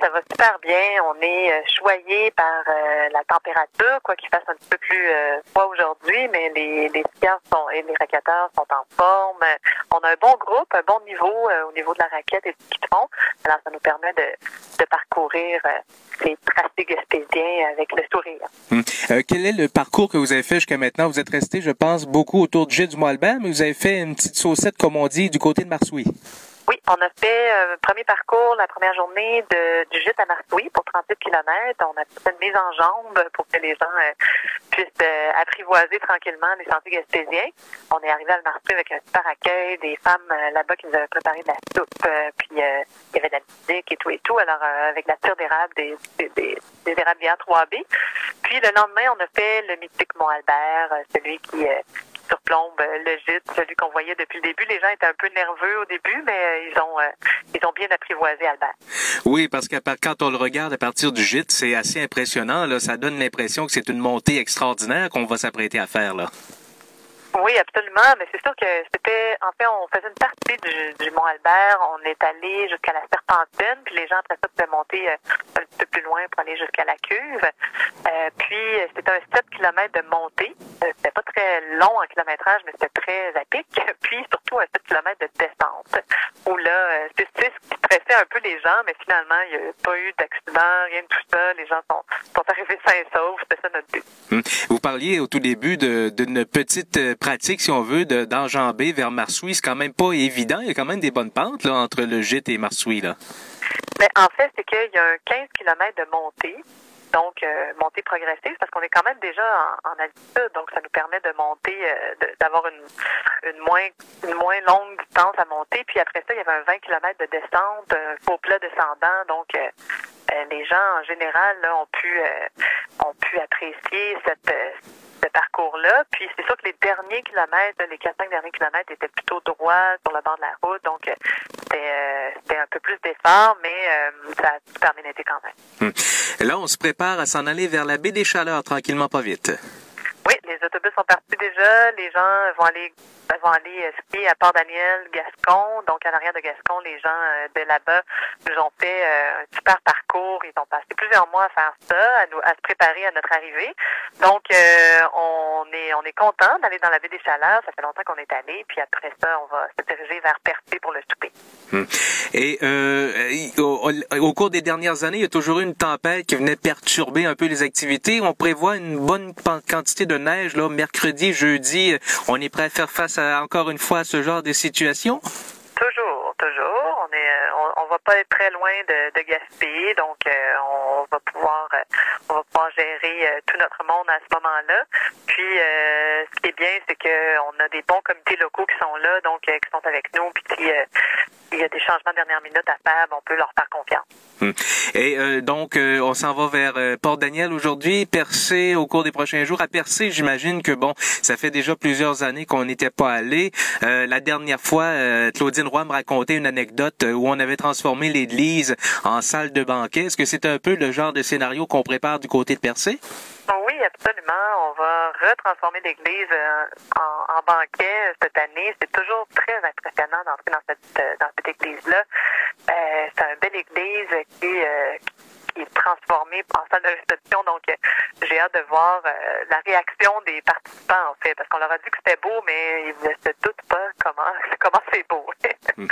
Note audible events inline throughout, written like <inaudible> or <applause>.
ça va super bien. On est euh, choyé par euh, la température, quoi qu'il fasse un petit peu plus euh, froid aujourd'hui, mais les, les skieurs sont, et les raquetteurs sont en forme. On a un bon groupe, un bon niveau au niveau de la raquette et du fond. Alors, ça nous permet de, de parcourir les tracés gaspésiens avec le sourire. Hum. quel est le parcours que vous avez fait jusqu'à maintenant? Vous êtes resté, je pense, beaucoup autour du jet du Mont-Albert, mais vous avez fait une petite saucette, comme on dit, du côté de Marsouis. Oui, on a fait un premier parcours la première journée de, du gîte à Marsouis pour 38 km. On a fait une mise en jambe pour que les gens euh, puissent euh, apprivoiser tranquillement les sentiers gaspésiens. On est arrivé à Marsouis avec un super accueil, des femmes euh, là-bas qui nous avaient préparé de la soupe, puis il y avait de la musique et tout et tout. Alors avec la tire d'érable des, des, des, des érablières 3B. Puis le lendemain, on a fait le mythique Mont-Albert, celui qui surplombe le gîte, celui qu'on voyait depuis le début. Les gens étaient un peu nerveux au début, mais euh, ils ont euh, ils ont bien apprivoisé Albert. Oui, parce que quand on le regarde à partir du gîte, c'est assez impressionnant. Là. Ça donne l'impression que c'est une montée extraordinaire qu'on va s'apprêter à faire là. Oui, absolument. Mais c'est sûr que c'était, en fait, on faisait une partie du, du Mont Albert. On est allé jusqu'à la Serpentine, puis les gens après ça pouvaient monter euh, un petit peu plus loin pour aller jusqu'à la cuve. Euh, puis c'était un 7 km de montée. Euh, c'était pas très long en kilométrage, mais c'était très à pic. <laughs> Puis surtout un 7 km de descente, où là, euh, c'est ce qui stressait un peu les gens, mais finalement, il n'y a pas eu d'accident, rien de tout ça. Les gens sont, sont arrivés sains et saufs. C'était ça notre but. Hum. Vous parliez au tout début d'une petite pratique, si on veut, d'enjamber vers Marsouis. C'est quand même pas évident. Il y a quand même des bonnes pentes là, entre le gîte et Marsouis. Là. Mais en fait, c'est qu'il y a un 15 km de montée donc euh, montée progressive parce qu'on est quand même déjà en, altitude, donc ça nous permet de monter, euh, d'avoir une, une moins une moins longue distance à monter. Puis après ça, il y avait un 20 km de descente, un faux plat descendant, donc euh, euh, les gens en général ont pu euh, ont pu apprécier cette ce parcours-là. Puis c'est sûr que les derniers kilomètres, les 4-5 derniers kilomètres étaient plutôt droits sur le bord de la route. Donc euh, c'était un peu plus d'effort, mais euh, ça a bien été quand même. Hum. Là, on se prépare à s'en aller vers la baie des Chaleurs, tranquillement, pas vite. Les autobus sont partis déjà. Les gens vont aller vont aller skier à Port-Daniel, Gascon. Donc, en arrière de Gascon, les gens de là-bas nous ont fait un super parcours. Ils ont passé plusieurs mois à faire ça, à, nous, à se préparer à notre arrivée. Donc, euh, on est on est content d'aller dans la baie des Chaleurs. Ça fait longtemps qu'on est allé. Puis après ça, on va se diriger vers Percé pour le souper. Hum. Et euh, au, au, cours des dernières années, il y a toujours eu une tempête qui venait perturber un peu les activités. On prévoit une bonne quantité de neige là, mercredi, jeudi. On est prêt à faire face à, encore une fois à ce genre de situation? Toujours, toujours. On est, on, on va pas être très loin de, de donc euh, on va pouvoir, euh, on va pouvoir gérer euh, tout notre monde à ce moment-là. Puis, ce qui est bien, c'est qu'on a des bons comités locaux qui sont là, donc qui sont avec nous, puis qui il y a des changements de dernière minute à faire, on peut leur faire confiance. Hum. Et euh, donc, euh, on s'en va vers euh, Port-Daniel aujourd'hui, Percé au cours des prochains jours. À Percé, j'imagine que, bon, ça fait déjà plusieurs années qu'on n'était pas allé. la dernière fois, Claudine Roy me racontait une anecdote où on avait transformé l'église en salle de banquet. Est-ce que c'est un peu le genre de scénario qu'on prépare du côté de Percé? Absolument. On va retransformer l'église en, en, banquet cette année. C'est toujours très impressionnant d'entrer dans cette, cette église-là. Euh, c'est une belle église qui, euh, est transformée en salle de réception. Donc, euh, j'ai hâte de voir la réaction des participants, en fait, parce qu'on leur a dit que c'était beau, mais ils ne se doutent pas comment <laughs> comment c'est beau. <laughs>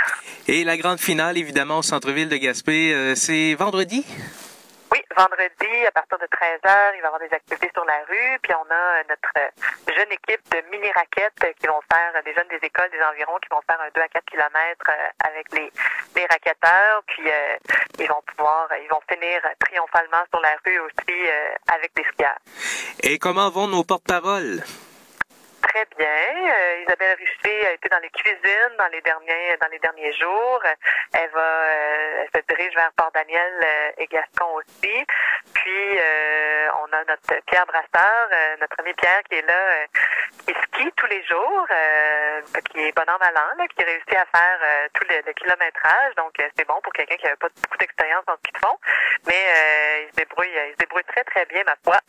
Et la grande finale, évidemment, au centre-ville de Gaspé, c'est vendredi? Oui, vendredi, à partir de 13h, il va y avoir des activités sur la rue. Puis on a notre jeune équipe de mini-raquettes qui vont faire, des jeunes des écoles des environs, qui vont faire un 2 à 4 kilomètres avec les, les raquetteurs. Puis euh, ils vont pouvoir, ils vont finir triomphalement sur la rue aussi euh, avec des skieurs. Et comment vont nos porte-paroles? Très bien. Euh, Isabelle Richer a été dans les cuisines dans les derniers dans les derniers jours. Elle va euh, elle se dirige vers Port-Daniel euh, et Gascon aussi. Puis on a notre Pierre Brasseur, euh, notre ami Pierre qui est là, euh, qui skie tous les jours, qui est bon an mal an, là, qui réussit à faire tout le, le, kilométrage. Donc c'est bon pour quelqu'un qui n'a pas beaucoup d'expérience dans ce qu'ils font. Mais il se débrouille, il se débrouille très très bien ma foi.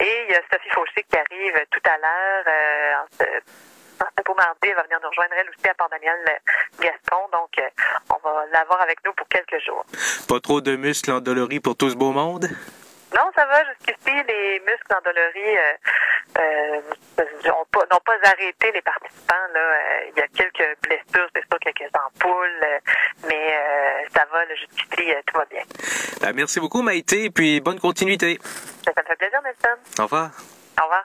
Et il y a Sophie Fauché qui arrive tout à l'heure Pour mardi, elle va venir nous rejoindre elle aussi à Port-Daniel Gaston. Donc, on va l'avoir avec nous pour quelques jours. Pas trop de muscles endoloris pour tout ce beau monde? Non, ça va. Jusqu'ici, les muscles endoloris n'ont pas, pas, arrêté les participants. Là. il y a quelques blessures, c'est sûr, quelques ampoules, mais ça va. Jusqu'ici, tout va bien. Ben, merci beaucoup, Maïté, et puis bonne continuité. Ça me fait plaisir, Nelson. Au revoir. Au revoir.